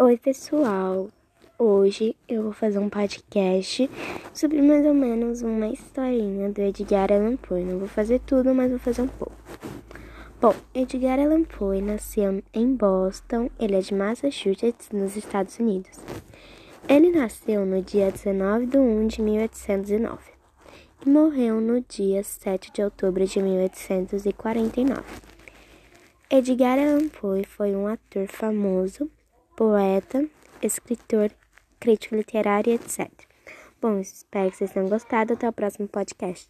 Oi, pessoal! Hoje eu vou fazer um podcast sobre mais ou menos uma historinha do Edgar Allan Poe. Não vou fazer tudo, mas vou fazer um pouco. Bom, Edgar Allan Poe nasceu em Boston, ele é de Massachusetts, nos Estados Unidos. Ele nasceu no dia 19 de 1 de 1809 e morreu no dia 7 de outubro de 1849. Edgar Allan Poe foi um ator famoso poeta, escritor, crítico literário, etc. Bom, espero que vocês tenham gostado. Até o próximo podcast.